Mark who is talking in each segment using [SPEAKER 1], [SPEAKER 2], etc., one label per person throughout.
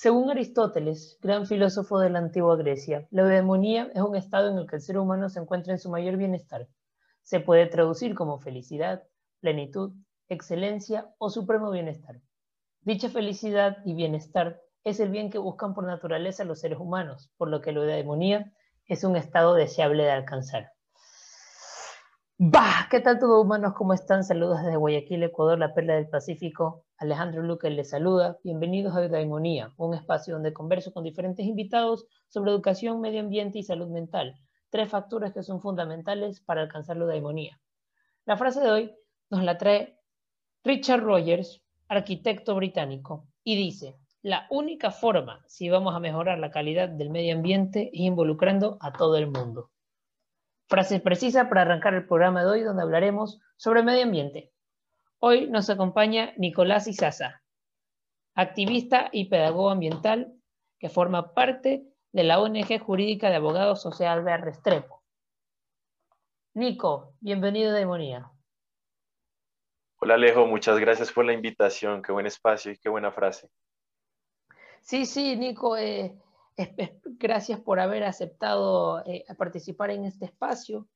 [SPEAKER 1] Según Aristóteles, gran filósofo de la antigua Grecia, la eudemonía es un estado en el que el ser humano se encuentra en su mayor bienestar. Se puede traducir como felicidad, plenitud, excelencia o supremo bienestar. Dicha felicidad y bienestar es el bien que buscan por naturaleza los seres humanos, por lo que la eudemonía es un estado deseable de alcanzar. Bah, ¿qué tal todos humanos? ¿Cómo están? Saludos desde Guayaquil, Ecuador, la perla del Pacífico. Alejandro Luque les saluda. Bienvenidos a Eudaemonía, un espacio donde converso con diferentes invitados sobre educación, medio ambiente y salud mental, tres factores que son fundamentales para alcanzar la eudaemonía. La frase de hoy nos la trae Richard Rogers, arquitecto británico, y dice, la única forma si vamos a mejorar la calidad del medio ambiente es involucrando a todo el mundo. Frase precisa para arrancar el programa de hoy donde hablaremos sobre medio ambiente. Hoy nos acompaña Nicolás Izaza, activista y pedagogo ambiental que forma parte de la ONG jurídica de abogados social de Restrepo. Nico, bienvenido a Demonía.
[SPEAKER 2] Hola Alejo, muchas gracias por la invitación, qué buen espacio y qué buena frase.
[SPEAKER 1] Sí, sí, Nico, eh, gracias por haber aceptado eh, participar en este espacio.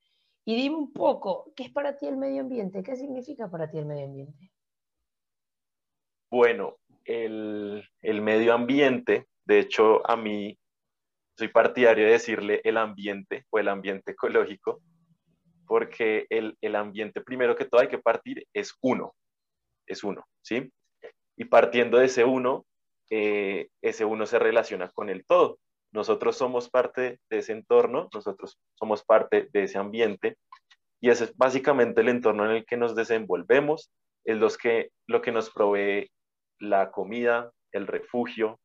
[SPEAKER 1] Y dime un poco, ¿qué es para ti el medio ambiente? ¿Qué significa para ti el medio ambiente?
[SPEAKER 2] Bueno, el, medio ambiente, de hecho a mí soy partidario de decirle el ambiente o el ambiente ecológico, porque el, ambiente primero que todo hay que partir es uno, es uno, ¿sí? Y partiendo de ese uno, eh, ese uno se relaciona con el todo. Nosotros somos parte de ese entorno, nosotros somos parte de ese ambiente y ese es básicamente el entorno en el que nos desenvolvemos, es los que, lo que nos provee la comida, el refugio,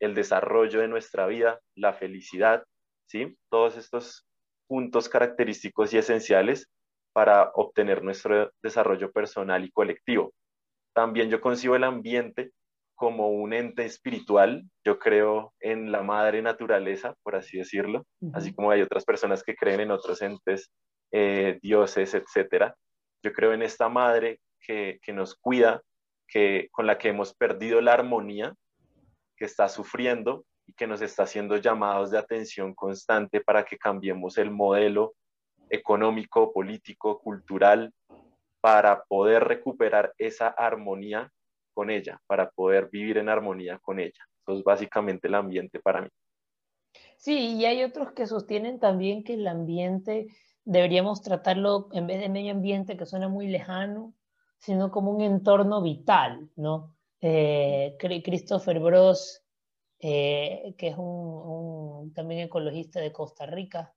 [SPEAKER 2] el desarrollo de nuestra vida, la felicidad, ¿sí? Todos estos puntos característicos y esenciales para obtener nuestro desarrollo personal y colectivo. También yo concibo el ambiente como un ente espiritual. Yo creo en la madre naturaleza, por así decirlo, así como hay otras personas que creen en otros entes, eh, dioses, etc. Yo creo en esta madre que, que nos cuida, que, con la que hemos perdido la armonía, que está sufriendo y que nos está haciendo llamados de atención constante para que cambiemos el modelo económico, político, cultural, para poder recuperar esa armonía con ella, para poder vivir en armonía con ella. Eso es básicamente el ambiente para mí.
[SPEAKER 1] Sí, y hay otros que sostienen también que el ambiente deberíamos tratarlo en vez de medio ambiente que suena muy lejano, sino como un entorno vital, ¿no? Eh, Christopher Bros, eh, que es un, también ecologista de Costa Rica,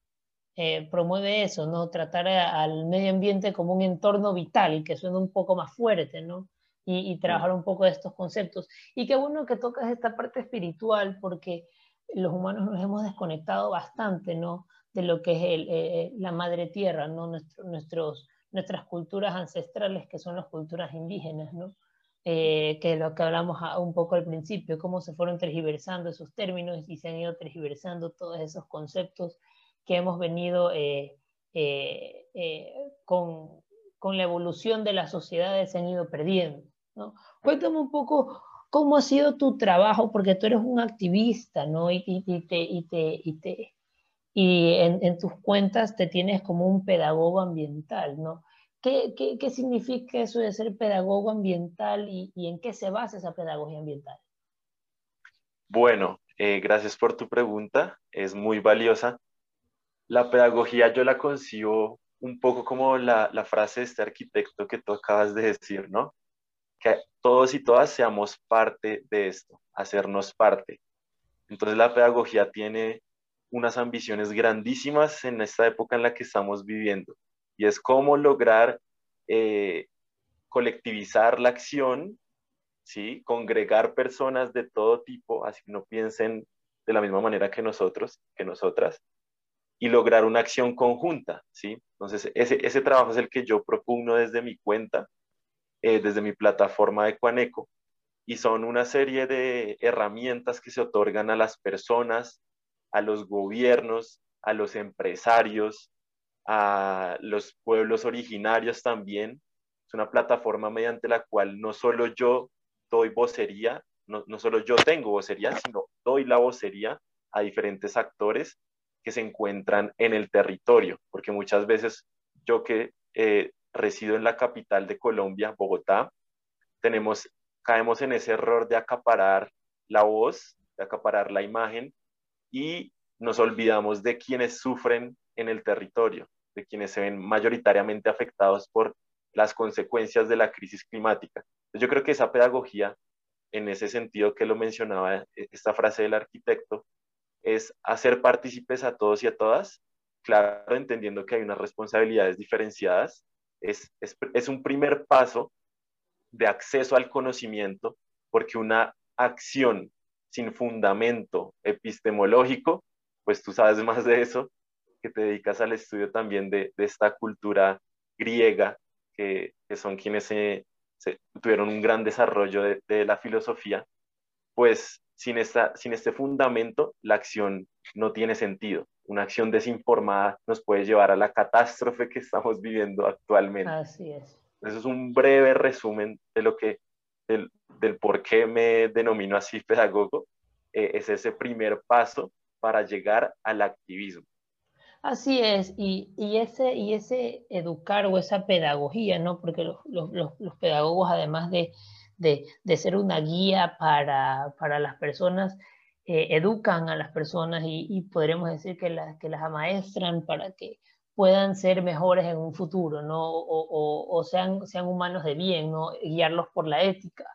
[SPEAKER 1] eh, promueve eso, ¿no? Tratar al medio ambiente como un entorno vital, que suena un poco más fuerte, ¿no? Y, trabajar un poco de estos conceptos. Y qué bueno que tocas esta parte espiritual porque los humanos nos hemos desconectado bastante, ¿no? De lo que es el, eh, la madre tierra, ¿no? nuestros, nuestras culturas ancestrales, que son las culturas indígenas, ¿no? Eh, que es lo que hablamos un poco al principio, cómo se fueron tergiversando esos términos y se han ido tergiversando todos esos conceptos que hemos venido eh, con, con la evolución de las sociedades se han ido perdiendo. Cuéntame un poco cómo ha sido tu trabajo, porque tú eres un activista, ¿no? Y, y, en, tus cuentas te tienes como un pedagogo ambiental, ¿no? ¿Qué, significa eso de ser pedagogo ambiental y, en qué se basa esa pedagogía ambiental?
[SPEAKER 2] Bueno, eh, gracias por tu pregunta, es muy valiosa. La pedagogía yo la concibo un poco como la, la frase de este arquitecto que tú acabas de decir, ¿no? Todos y todas seamos parte de esto, hacernos parte. Entonces la pedagogía tiene unas ambiciones grandísimas en esta época en la que estamos viviendo y es cómo lograr eh, colectivizar la acción, ¿sí? congregar personas de todo tipo, así que no piensen de la misma manera que nosotros, que nosotras, y lograr una acción conjunta. ¿sí? Entonces ese, ese trabajo es el que yo propugno desde mi cuenta eh, desde mi plataforma de Cuaneco y son una serie de herramientas que se otorgan a las personas, a los gobiernos, a los empresarios, a los pueblos originarios también. Es una plataforma mediante la cual no solo yo doy vocería no, solo yo tengo vocería, sino doy la vocería a diferentes actores que se encuentran en el territorio, porque muchas veces yo que eh, resido en la capital de Colombia, Bogotá, tenemos, caemos en ese error de acaparar la voz, de acaparar la imagen y nos olvidamos de quienes sufren en el territorio, de quienes se ven mayoritariamente afectados por las consecuencias de la crisis climática. Yo creo que esa pedagogía, en ese sentido que lo mencionaba e, esta frase del arquitecto, es hacer partícipes a todos y a todas, claro, entendiendo que hay unas responsabilidades diferenciadas, es, es, es un primer paso de acceso al conocimiento, porque una acción sin fundamento epistemológico, pues tú sabes más de eso, que te dedicas al estudio también de, de esta cultura griega, que, que son quienes se, tuvieron un gran desarrollo de, de, la filosofía, pues sin, esta, sin este fundamento, la acción no tiene sentido. Una acción desinformada nos puede llevar a la catástrofe que estamos viviendo actualmente.
[SPEAKER 1] Así es.
[SPEAKER 2] Eso es un breve resumen de lo que, del, del por qué me denomino así pedagogo. Eh, es ese primer paso para llegar al activismo.
[SPEAKER 1] Así es, y, y, ese, y ese educar o esa pedagogía, ¿no? Porque los, los, los pedagogos, además de, de, de ser una guía para, para las personas, eh, educan a las personas y, y podremos decir que, la, que las amaestran para que puedan ser mejores en un futuro, ¿no? O, o, sean, sean humanos de bien, ¿no? Guiarlos por la ética.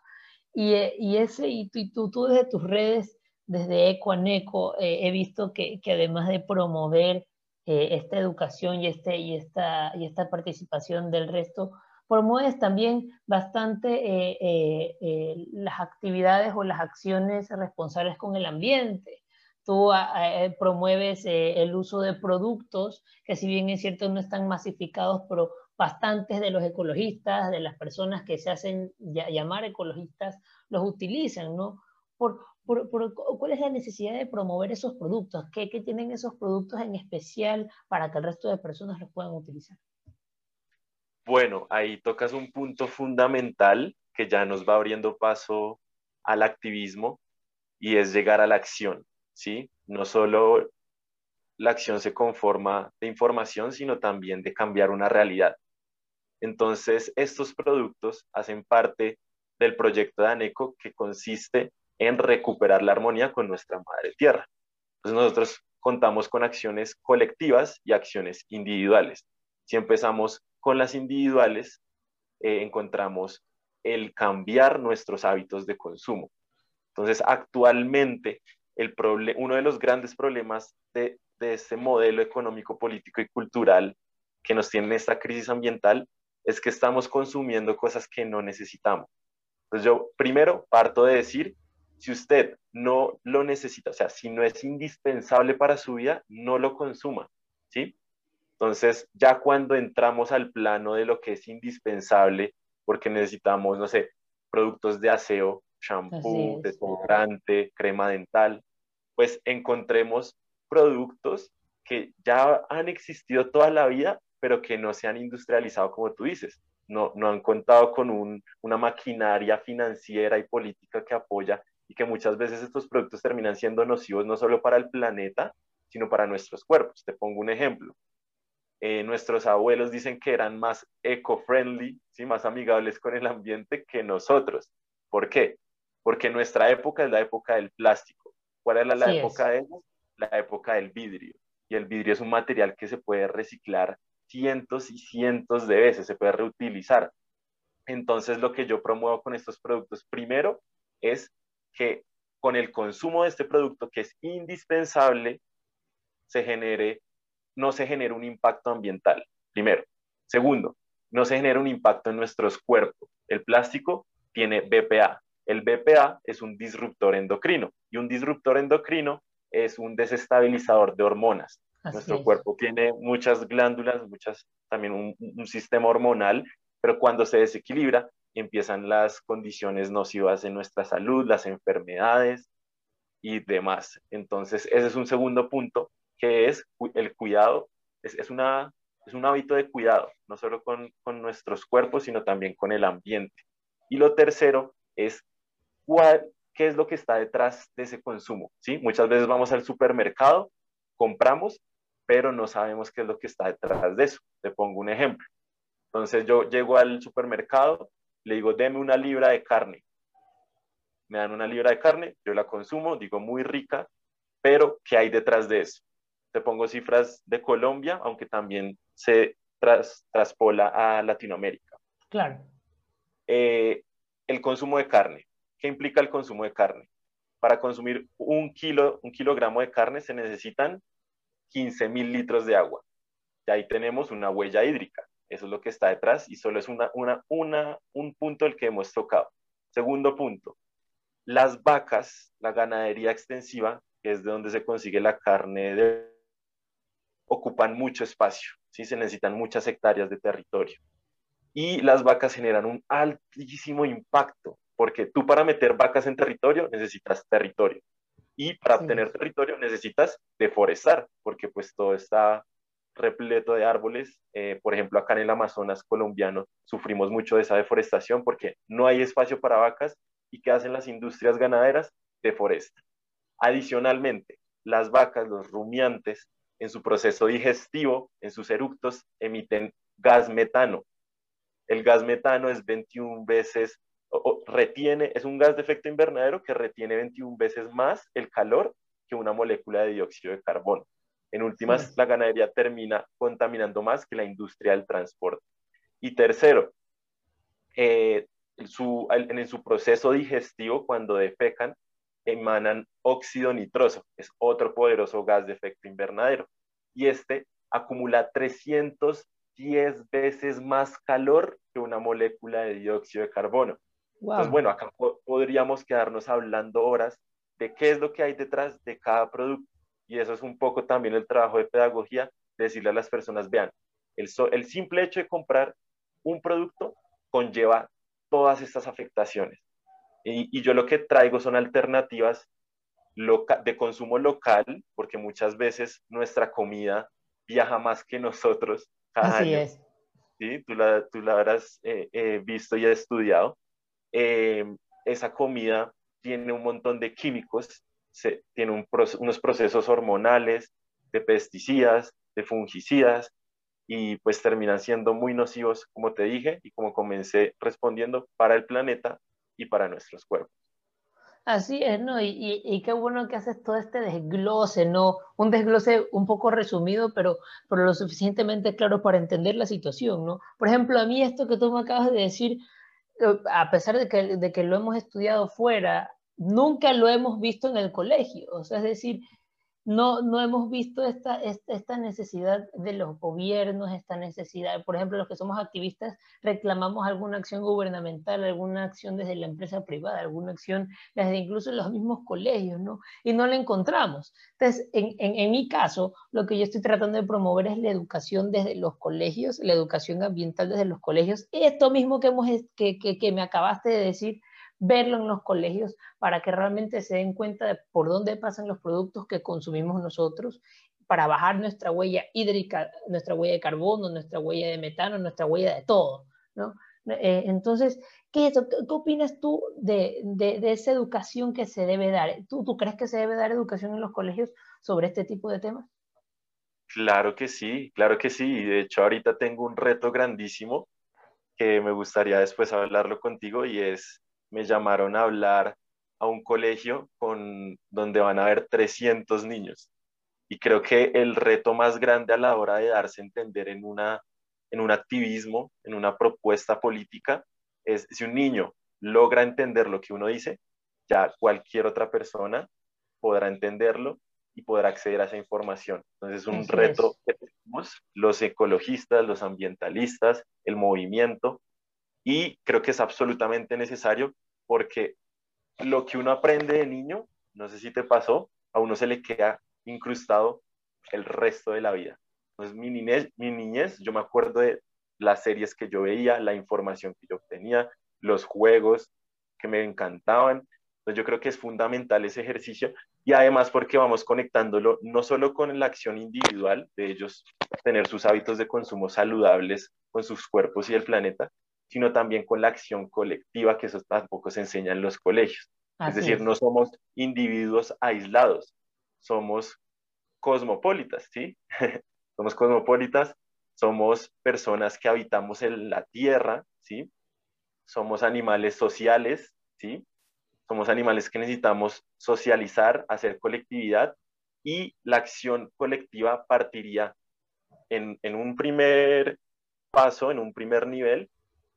[SPEAKER 1] Y, y ese, y tú, tú, desde tus redes, desde Eco a Eco, eh, he visto que, que, además de promover eh, esta educación y, este, y, esta, y esta participación del resto, promueves también bastante eh, eh, eh, las actividades o las acciones responsables con el ambiente. Tú eh, promueves eh, el uso de productos que si bien es cierto no están masificados, pero bastantes de los ecologistas, de las personas que se hacen llamar ecologistas, los utilizan, ¿no? Por, por, por, ¿Cuál es la necesidad de promover esos productos? ¿Qué, ¿Qué tienen esos productos en especial para que el resto de personas los puedan utilizar?
[SPEAKER 2] Bueno, ahí tocas un punto fundamental que ya nos va abriendo paso al activismo y es llegar a la acción, ¿sí? No solo la acción se conforma de información, sino también de cambiar una realidad. Entonces, estos productos hacen parte del proyecto de ANECO que consiste en recuperar la armonía con nuestra madre tierra. Entonces, nosotros contamos con acciones colectivas y acciones individuales. Si empezamos con las individuales eh, encontramos el cambiar nuestros hábitos de consumo. Entonces, actualmente, el uno de los grandes problemas de, de este modelo económico, político y cultural que nos tiene esta crisis ambiental es que estamos consumiendo cosas que no necesitamos. Entonces, yo primero parto de decir, si usted no lo necesita, o sea, si no es indispensable para su vida, no lo consuma, ¿sí? Entonces, ya cuando entramos al plano de lo que es indispensable, porque necesitamos, no sé, productos de aseo, shampoo, desodorante, crema dental, pues encontremos productos que ya han existido toda la vida, pero que no se han industrializado como tú dices. No, no han contado con un, una maquinaria financiera y política que apoya y que muchas veces estos productos terminan siendo nocivos no solo para el planeta, sino para nuestros cuerpos. Te pongo un ejemplo. Eh, nuestros abuelos dicen que eran más eco-friendly, ¿sí? más amigables con el ambiente que nosotros. ¿Por qué? Porque nuestra época es la época del plástico. ¿Cuál es la, época de La época del vidrio. Y el vidrio es un material que se puede reciclar cientos y cientos de veces, se puede reutilizar. Entonces, lo que yo promuevo con estos productos, primero, es que con el consumo de este producto, que es indispensable, se genere no se genera un impacto ambiental, primero. Segundo, no se genera un impacto en nuestros cuerpos. El plástico tiene BPA. El BPA es un disruptor endocrino y un disruptor endocrino es un desestabilizador de hormonas. Así Nuestro es. cuerpo tiene muchas glándulas, muchas, también un, un, sistema hormonal, pero cuando se desequilibra empiezan las condiciones nocivas en nuestra salud, las enfermedades y demás. Entonces, ese es un segundo punto que es el cuidado, es, es, una, es un hábito de cuidado, no solo con, con, nuestros cuerpos, sino también con el ambiente. Y lo tercero es cuál, qué es lo que está detrás de ese consumo. ¿sí? Muchas veces vamos al supermercado, compramos, pero no sabemos qué es lo que está detrás de eso. Te pongo un ejemplo. Entonces yo llego al supermercado, le digo, deme una libra de carne. Me dan una libra de carne, yo la consumo, digo muy rica, pero ¿qué hay detrás de eso? Te pongo cifras de Colombia, aunque también se traspola a Latinoamérica.
[SPEAKER 1] Claro.
[SPEAKER 2] Eh, el consumo de carne. ¿Qué implica el consumo de carne? Para consumir un, kilo, un kilogramo de carne se necesitan 15 mil litros de agua. Y ahí tenemos una huella hídrica. Eso es lo que está detrás y solo es una, una, una, un punto el que hemos tocado. Segundo punto, las vacas, la ganadería extensiva, que es de donde se consigue la carne, de, ocupan mucho espacio, ¿sí? se necesitan muchas hectáreas de territorio. Y las vacas generan un altísimo impacto porque tú para meter vacas en territorio necesitas territorio y para obtener territorio necesitas deforestar, porque pues todo está repleto de árboles. Eh, por ejemplo, acá en el Amazonas colombiano sufrimos mucho de esa deforestación porque no hay espacio para vacas y ¿qué hacen las industrias ganaderas? Deforestan. Adicionalmente, las vacas, los rumiantes, en su proceso digestivo, en sus eructos, emiten gas metano. El gas metano es 21 veces retiene, es un gas de efecto invernadero que retiene 21 veces más el calor que una molécula de dióxido de carbono. En últimas, la ganadería termina contaminando más que la industria del transporte. Y tercero, eh, su, en su proceso digestivo, cuando defecan, emanan óxido nitroso, es otro poderoso gas de efecto invernadero. Y este acumula 310 veces más calor que una molécula de dióxido de carbono. Entonces, bueno, acá podríamos quedarnos hablando horas de qué es lo que hay detrás de cada producto. Y eso es un poco también el trabajo de pedagogía, decirle a las personas, vean, el, el simple hecho de comprar un producto conlleva todas estas afectaciones. Y, y yo lo que traigo son alternativas de consumo local, porque muchas veces nuestra comida viaja más que nosotros
[SPEAKER 1] cada Así Es.
[SPEAKER 2] ¿sí? Tú la, tú la habrás eh, eh, visto y estudiado. Eh, esa comida tiene un montón de químicos, se, tiene unos procesos hormonales, de pesticidas, de fungicidas, y pues terminan siendo muy nocivos, como te dije, y como comencé respondiendo, para el planeta y para nuestros cuerpos.
[SPEAKER 1] Así es, ¿no? Y, y, qué bueno que haces todo este desglose, ¿no? Un desglose un poco resumido, pero, pero lo suficientemente claro para entender la situación, ¿no? Por ejemplo, a mí esto que tú me acabas de decir, a pesar de que, de que lo hemos estudiado fuera, nunca lo hemos visto en el colegio. O sea, es decir, no, no hemos visto esta, esta, necesidad de los gobiernos, esta necesidad, por ejemplo, los que somos activistas reclamamos alguna acción gubernamental, alguna acción desde la empresa privada, alguna acción desde incluso los mismos colegios, ¿no? Y no la encontramos. Entonces, en, en, mi caso, lo que yo estoy tratando de promover es la educación desde los colegios, la educación ambiental desde los colegios, esto mismo que, hemos, que, que, que me acabaste de decir, verlo en los colegios para que realmente se den cuenta de por dónde pasan los productos que consumimos nosotros para bajar nuestra huella hídrica, nuestra huella de carbono, nuestra huella de metano, nuestra huella de todo, ¿no? Eh, entonces, ¿qué, ¿qué, opinas tú de, de, esa educación que se debe dar? ¿Tú, ¿Tú crees que se debe dar educación en los colegios sobre este tipo de temas?
[SPEAKER 2] Claro que sí, claro que sí. De hecho, ahorita tengo un reto grandísimo que me gustaría después hablarlo contigo y es me llamaron a hablar a un colegio con, donde van a haber 300 niños. Y creo que el reto más grande a la hora de darse a entender en, una, en un activismo, en una propuesta política, es si un niño logra entender lo que uno dice, ya cualquier otra persona podrá entenderlo y podrá acceder a esa información. Entonces es un reto que tenemos los ecologistas, los ambientalistas, el movimiento, y creo que es absolutamente necesario porque lo que uno aprende de niño, no sé si te pasó, a uno se le queda incrustado el resto de la vida. Entonces, mi niñez, mi niñez, yo me acuerdo de las series que yo veía, la información que yo obtenía, los juegos que me encantaban. Entonces, yo creo que es fundamental ese ejercicio y además porque vamos conectándolo no solo con la acción individual de ellos tener sus hábitos de consumo saludables con sus cuerpos y el planeta, sino también con la acción colectiva, que eso tampoco se enseña en los colegios. es decir, no somos individuos aislados, somos cosmopolitas, ¿sí? somos cosmopolitas, somos personas que habitamos en la tierra, ¿sí? Somos animales sociales, ¿sí? Somos animales que necesitamos socializar, hacer colectividad y la acción colectiva partiría en, en un primer paso, en un primer nivel,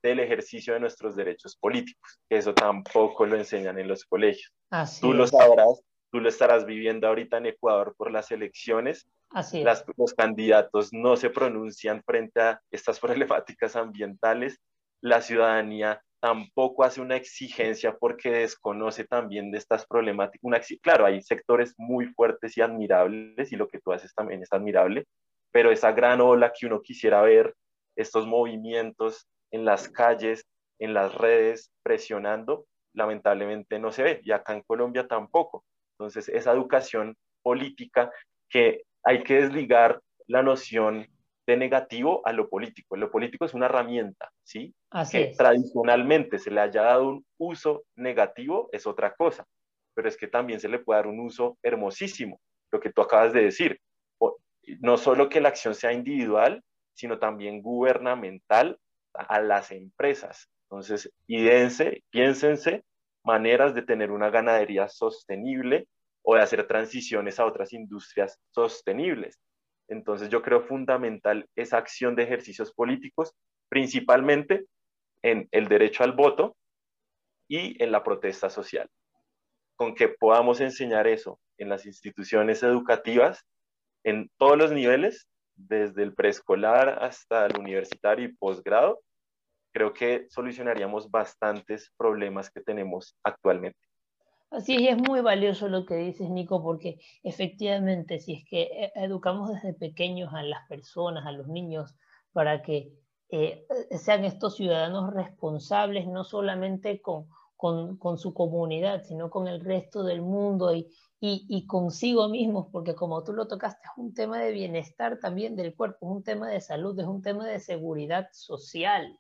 [SPEAKER 2] del ejercicio de nuestros derechos políticos, eso tampoco lo enseñan en los colegios. tú lo sabrás, tú lo estarás viviendo ahorita en Ecuador por las elecciones.
[SPEAKER 1] Así
[SPEAKER 2] los candidatos no se pronuncian frente a estas problemáticas ambientales. La ciudadanía tampoco hace una exigencia porque desconoce también de estas problemáticas. Una, claro, hay sectores muy fuertes y admirables y lo que tú haces también es admirable, pero esa gran ola que uno quisiera ver, estos movimientos en las calles, en las redes, presionando, lamentablemente no se ve, y acá en Colombia tampoco. Entonces, esa educación política que hay que desligar la noción de negativo a lo político. Lo político es una herramienta, ¿sí?
[SPEAKER 1] Así
[SPEAKER 2] que tradicionalmente se le haya dado un uso negativo es otra cosa, pero es que también se le puede dar un uso hermosísimo, lo que tú acabas de decir. No solo que la acción sea individual, sino también gubernamental a las empresas. Entonces, idénse, piénsense maneras de tener una ganadería sostenible o de hacer transiciones a otras industrias sostenibles. Entonces, yo creo fundamental esa acción de ejercicios políticos, principalmente en el derecho al voto y en la protesta social. Con que podamos enseñar eso en las instituciones educativas, en todos los niveles, desde el preescolar hasta el universitario y posgrado, creo que solucionaríamos bastantes problemas que tenemos actualmente.
[SPEAKER 1] Así es, es muy valioso lo que dices, Nico, porque efectivamente, si es que eh, educamos desde pequeños a las personas, a los niños, para que eh, sean estos ciudadanos responsables, no solamente con, con, con, su comunidad, sino con el resto del mundo y, y, consigo mismos, porque como tú lo tocaste, es un tema de bienestar también del cuerpo, es un tema de salud, es un tema de seguridad social,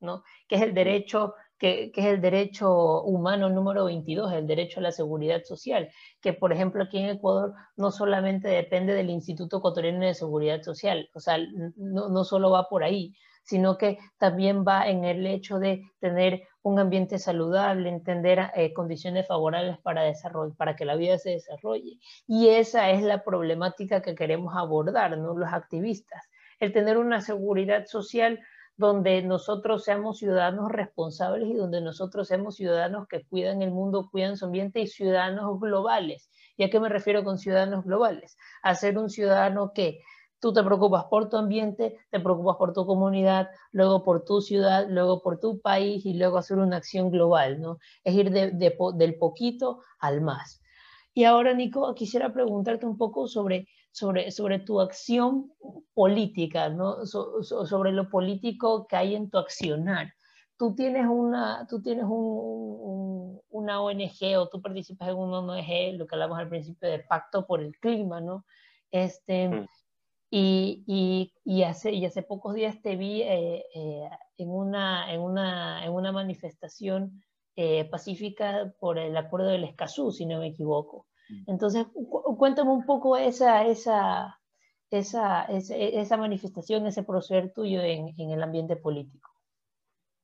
[SPEAKER 1] ¿no? Que es el derecho, que, que, es el derecho humano número 22, el derecho a la seguridad social, que por ejemplo aquí en Ecuador no solamente depende del Instituto Ecuatoriano de Seguridad Social, o sea, no, no solo va por ahí, sino que también va en el hecho de tener un ambiente saludable, entender eh, condiciones favorables para, desarrollo, para que la vida se desarrolle. Y esa es la problemática que queremos abordar, ¿no? los activistas, el tener una seguridad social donde nosotros seamos ciudadanos responsables y donde nosotros seamos ciudadanos que cuidan el mundo, cuidan su ambiente y ciudadanos globales. ¿Y a qué me refiero con ciudadanos globales? A ser un ciudadano que Tú te preocupas por tu ambiente, te preocupas por tu comunidad, luego por tu ciudad, luego por tu país y luego hacer una acción global, ¿no? Es ir del poquito al más. Y ahora, Nico, quisiera preguntarte un poco sobre, sobre, sobre tu acción política, ¿no? sobre lo político que hay en tu accionar. Tú tienes una, tú tienes un, una ONG o tú participas en una ONG, lo que hablamos al principio de Pacto por el Clima, ¿no? Este, mm. Y, y, hace, y hace pocos días te vi eh, eh, en, una, en, una, en una manifestación eh, pacífica por el acuerdo del Escazú, si no me equivoco. Mm. Entonces, cuéntame un poco esa, esa, esa, esa, manifestación, ese proceder tuyo en, en el ambiente político.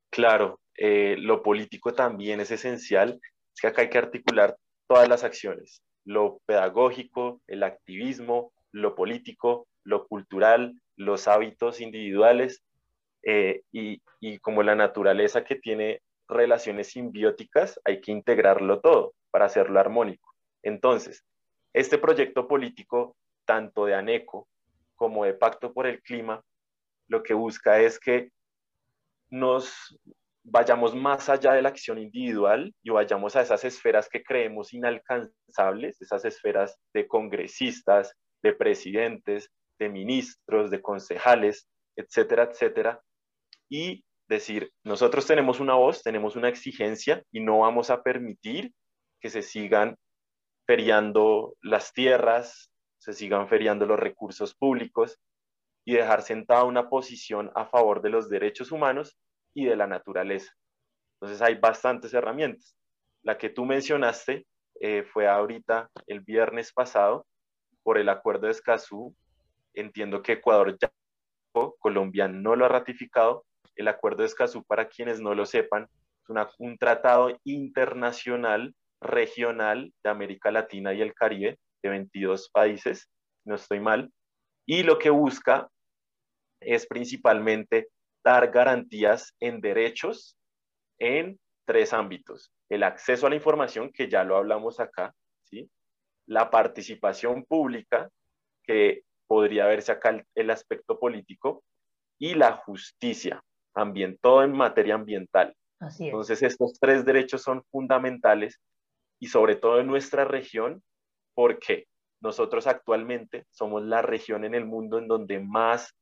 [SPEAKER 2] Claro, lo político también es esencial, es que acá hay que articular todas las acciones, lo pedagógico, el activismo, lo político, lo cultural, los hábitos individuales eh, y, como la naturaleza que tiene relaciones simbióticas, hay que integrarlo todo para hacerlo armónico. Entonces, este proyecto político, tanto de ANECO como de Pacto por el Clima, lo que busca es que nos vayamos más allá de la acción individual y vayamos a esas esferas que creemos inalcanzables, esas esferas de congresistas, de presidentes, de ministros, de concejales, etcétera, etcétera, y decir, nosotros tenemos una voz, tenemos una exigencia y no vamos a permitir que se sigan feriando las tierras, se sigan feriando los recursos públicos y dejar sentada una posición a favor de los derechos humanos y de la naturaleza. Entonces hay bastantes herramientas. La que tú mencionaste eh, fue ahorita el viernes pasado por el acuerdo de Escazú. Entiendo que Ecuador ya, Colombia no lo ha ratificado. El acuerdo de Escazú, para quienes no lo sepan, es un tratado internacional, regional de América Latina y el Caribe, de 22 países, no estoy mal, y lo que busca es principalmente dar garantías en derechos en tres ámbitos. El acceso a la información, que ya lo hablamos acá, ¿sí? la participación pública, que podría verse acá el, aspecto político, y la justicia, ambiental, todo en materia ambiental. Entonces, estos tres derechos son fundamentales y sobre todo en nuestra región, porque nosotros actualmente somos la región en el mundo en donde más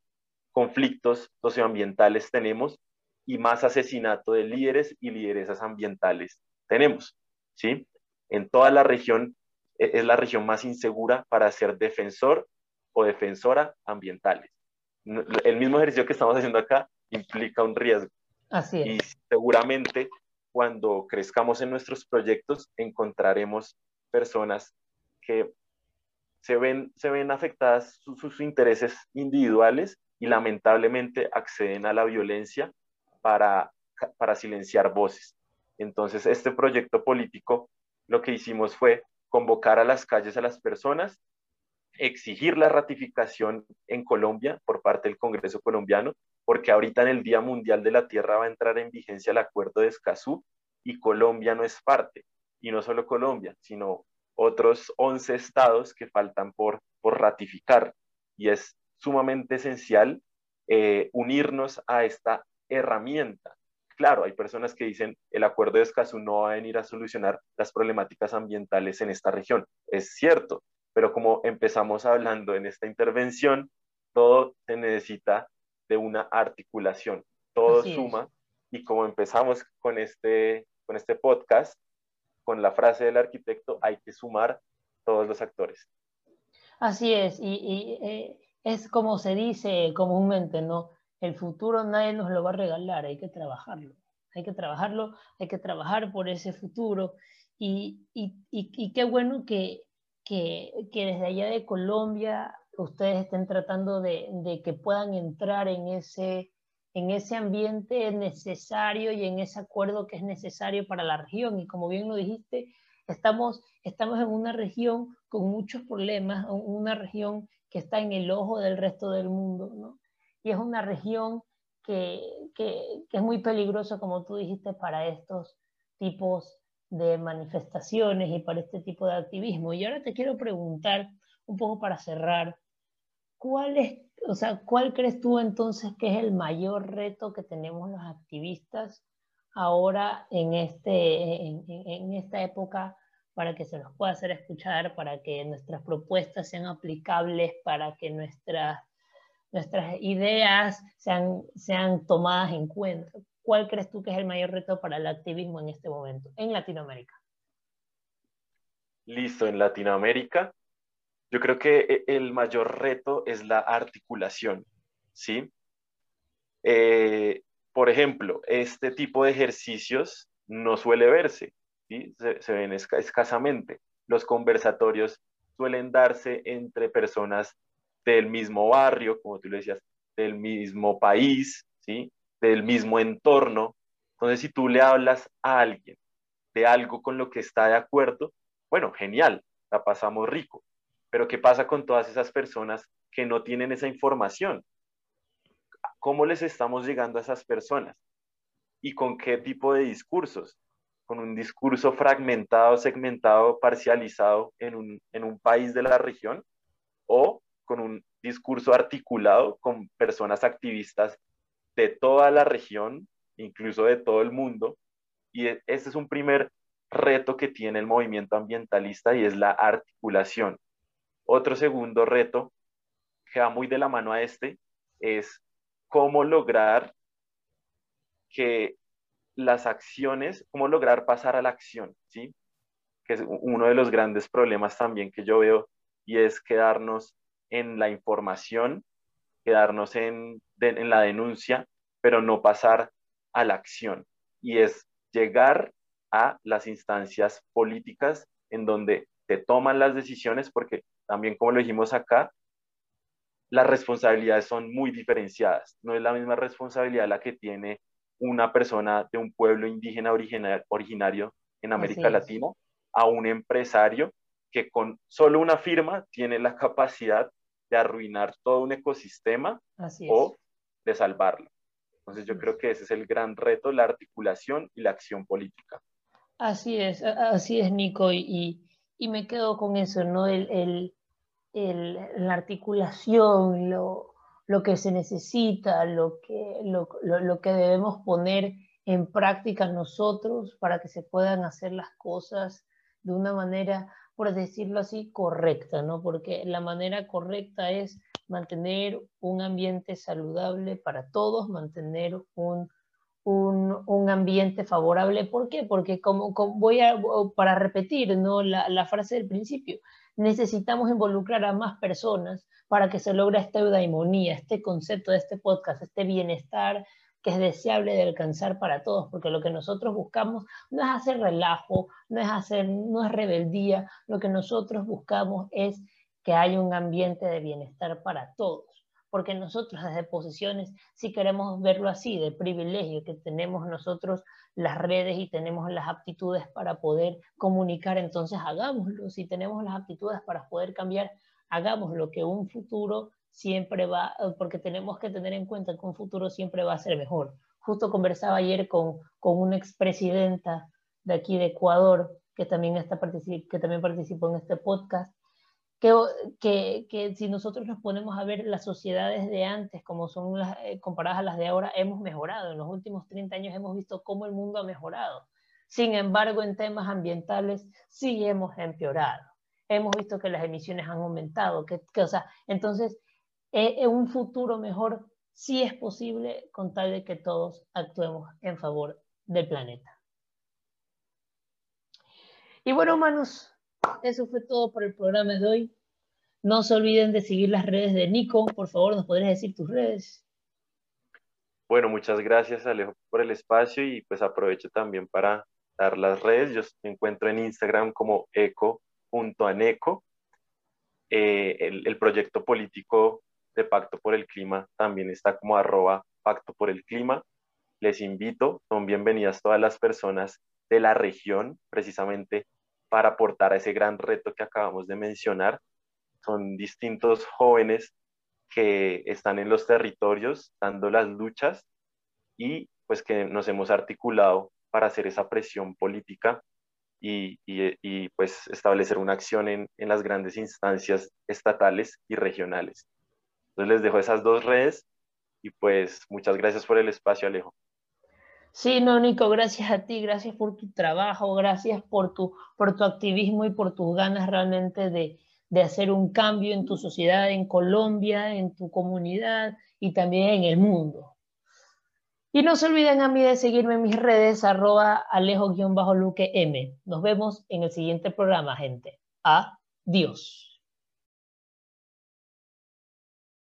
[SPEAKER 2] conflictos socioambientales tenemos y más asesinato de líderes y lideresas ambientales tenemos, ¿sí? En toda la región e, es la región más insegura para ser defensor o defensora ambientales. El mismo ejercicio que estamos haciendo acá implica un riesgo.
[SPEAKER 1] Así es.
[SPEAKER 2] Y seguramente cuando crezcamos en nuestros proyectos encontraremos personas que se ven, se ven afectadas sus intereses individuales y lamentablemente acceden a la violencia para, para silenciar voces. Entonces, este proyecto político lo que hicimos fue convocar a las calles a las personas, exigir la ratificación en Colombia por parte del Congreso colombiano, porque ahorita en el Día Mundial de la Tierra va a entrar en vigencia el acuerdo de Escazú y Colombia no es parte. Y no solo Colombia, sino otros 11 estados que faltan por, por ratificar. Y es sumamente esencial eh, unirnos a esta herramienta. Claro, hay personas que dicen el acuerdo de Escazú no va a venir a solucionar las problemáticas ambientales en esta región. Es cierto, pero como empezamos hablando en esta intervención, todo se necesita de una articulación, todo suma y como empezamos con este, con este podcast, con la frase del arquitecto, hay que sumar todos los actores.
[SPEAKER 1] Así es, y, eh, es como se dice comúnmente, ¿no? El futuro nadie nos lo va a regalar, hay que trabajarlo. Hay que trabajarlo, hay que trabajar por ese futuro. Y, y, y, qué bueno que, que, que, desde allá de Colombia ustedes estén tratando de, de, que puedan entrar en ese, en ese ambiente necesario y en ese acuerdo que es necesario para la región. Y como bien lo dijiste, estamos, estamos en una región con muchos problemas, una región que está en el ojo del resto del mundo, ¿no? y es una región que, que, es muy peligrosa, como tú dijiste, para estos tipos de manifestaciones y para este tipo de activismo. Y ahora te quiero preguntar, un poco para cerrar, ¿cuál o sea, cuál crees tú entonces que es el mayor reto que tenemos los activistas ahora en, este, en esta época para que se nos pueda hacer escuchar, para que nuestras propuestas sean aplicables, para que nuestras nuestras ideas sean, sean tomadas en cuenta. ¿Cuál crees tú que es el mayor reto para el activismo en este momento en Latinoamérica?
[SPEAKER 2] Listo, en Latinoamérica, yo creo que e, el mayor reto es la articulación, ¿sí? Eh, por ejemplo, este tipo de ejercicios no suele verse, ¿sí? se, se ven escasamente. Los conversatorios suelen darse entre personas del mismo barrio, como tú le decías, del mismo país, ¿sí? Del mismo entorno. Entonces, si tú le hablas a alguien de algo con lo que está de acuerdo, bueno, genial, la pasamos rico. Pero ¿qué pasa con todas esas personas que no tienen esa información? ¿Cómo les estamos llegando a esas personas? ¿Y con qué tipo de discursos? ¿Con un discurso fragmentado, segmentado, parcializado en un, en un país de la región? ¿O con un discurso articulado con personas activistas de toda la región, incluso de todo el mundo. Y e, ese es un primer reto que tiene el movimiento ambientalista y es la articulación. Otro segundo reto que va muy de la mano a este es cómo lograr que las acciones, cómo lograr pasar a la acción, ¿sí? Que es uno de los grandes problemas también que yo veo y es quedarnos en la información, quedarnos en, en la denuncia, pero no pasar a la acción. Y es llegar a las instancias políticas en donde te toman las decisiones, porque también como lo dijimos acá, las responsabilidades son muy diferenciadas. No es la misma responsabilidad la que tiene una persona de un pueblo indígena originario en América Latina a un empresario que con solo una firma tiene la capacidad de arruinar todo un ecosistema o de salvarlo. Entonces yo creo que ese es el gran reto, la articulación y la acción política.
[SPEAKER 1] Así es, así es, Nico, y, y me quedo con eso, ¿no? El, el, el, la articulación, lo, lo, que se necesita, lo que, lo, lo, que debemos poner en práctica nosotros para que se puedan hacer las cosas de una manera, por decirlo así, correcta, ¿no? Porque la manera correcta es mantener un ambiente saludable para todos, mantener un, un, ambiente favorable. ¿Por qué? Porque como, voy a, para repetir ¿no? la, la, frase del principio, necesitamos involucrar a más personas para que se logre esta eudaimonía, este concepto de este podcast, este bienestar que es deseable de alcanzar para todos, porque lo que nosotros buscamos no es hacer relajo, no es hacer, no es rebeldía, lo que nosotros buscamos es que haya un ambiente de bienestar para todos, porque nosotros desde posiciones, si queremos verlo así, de privilegio, que tenemos nosotros las redes y tenemos las aptitudes para poder comunicar, entonces hagámoslo, si tenemos las aptitudes para poder cambiar, hagámoslo, que un futuro siempre va, porque tenemos que tener en cuenta que un futuro siempre va a ser mejor. Justo conversaba ayer con, con una expresidenta de aquí de Ecuador, que también, está, que también participó en este podcast, que, que, si nosotros nos ponemos a ver las sociedades de antes, como son las, eh, comparadas a las de ahora, hemos mejorado. En los últimos 30 años hemos visto cómo el mundo ha mejorado. Sin embargo, en temas ambientales sí hemos empeorado. Hemos visto que las emisiones han aumentado. Que, o sea, entonces, eh, un futuro mejor sí es posible con tal de que todos actuemos en favor del planeta. Y bueno, humanos, eso fue todo por el programa de hoy. No se olviden de seguir las redes de Nico. Por favor, ¿nos podrías decir tus redes?
[SPEAKER 2] Bueno, muchas gracias Alejo por el espacio y pues aprovecho también para dar las redes. Yo me encuentro en Instagram como eco.aneco. Eh, el, el, proyecto político de Pacto por el Clima también está como arroba Pacto por el Clima. Les invito, son bienvenidas todas las personas de la región, precisamente para aportar a ese gran reto que acabamos de mencionar. Son distintos jóvenes que están en los territorios dando las luchas y pues que nos hemos articulado para hacer esa presión política y, y, pues establecer una acción en, en, las grandes instancias estatales y regionales. Entonces les dejo esas dos redes y pues muchas gracias por el espacio, Alejo.
[SPEAKER 1] Sí, no, Nico, gracias a ti, gracias por tu trabajo, gracias por tu, por tu activismo y por tus ganas realmente de, de hacer un cambio en tu sociedad, en Colombia, en tu comunidad y también en el mundo. Y no se olviden a mí de seguirme en mis redes, arroba alejo-luque M. Nos vemos en el siguiente programa, gente. Adiós.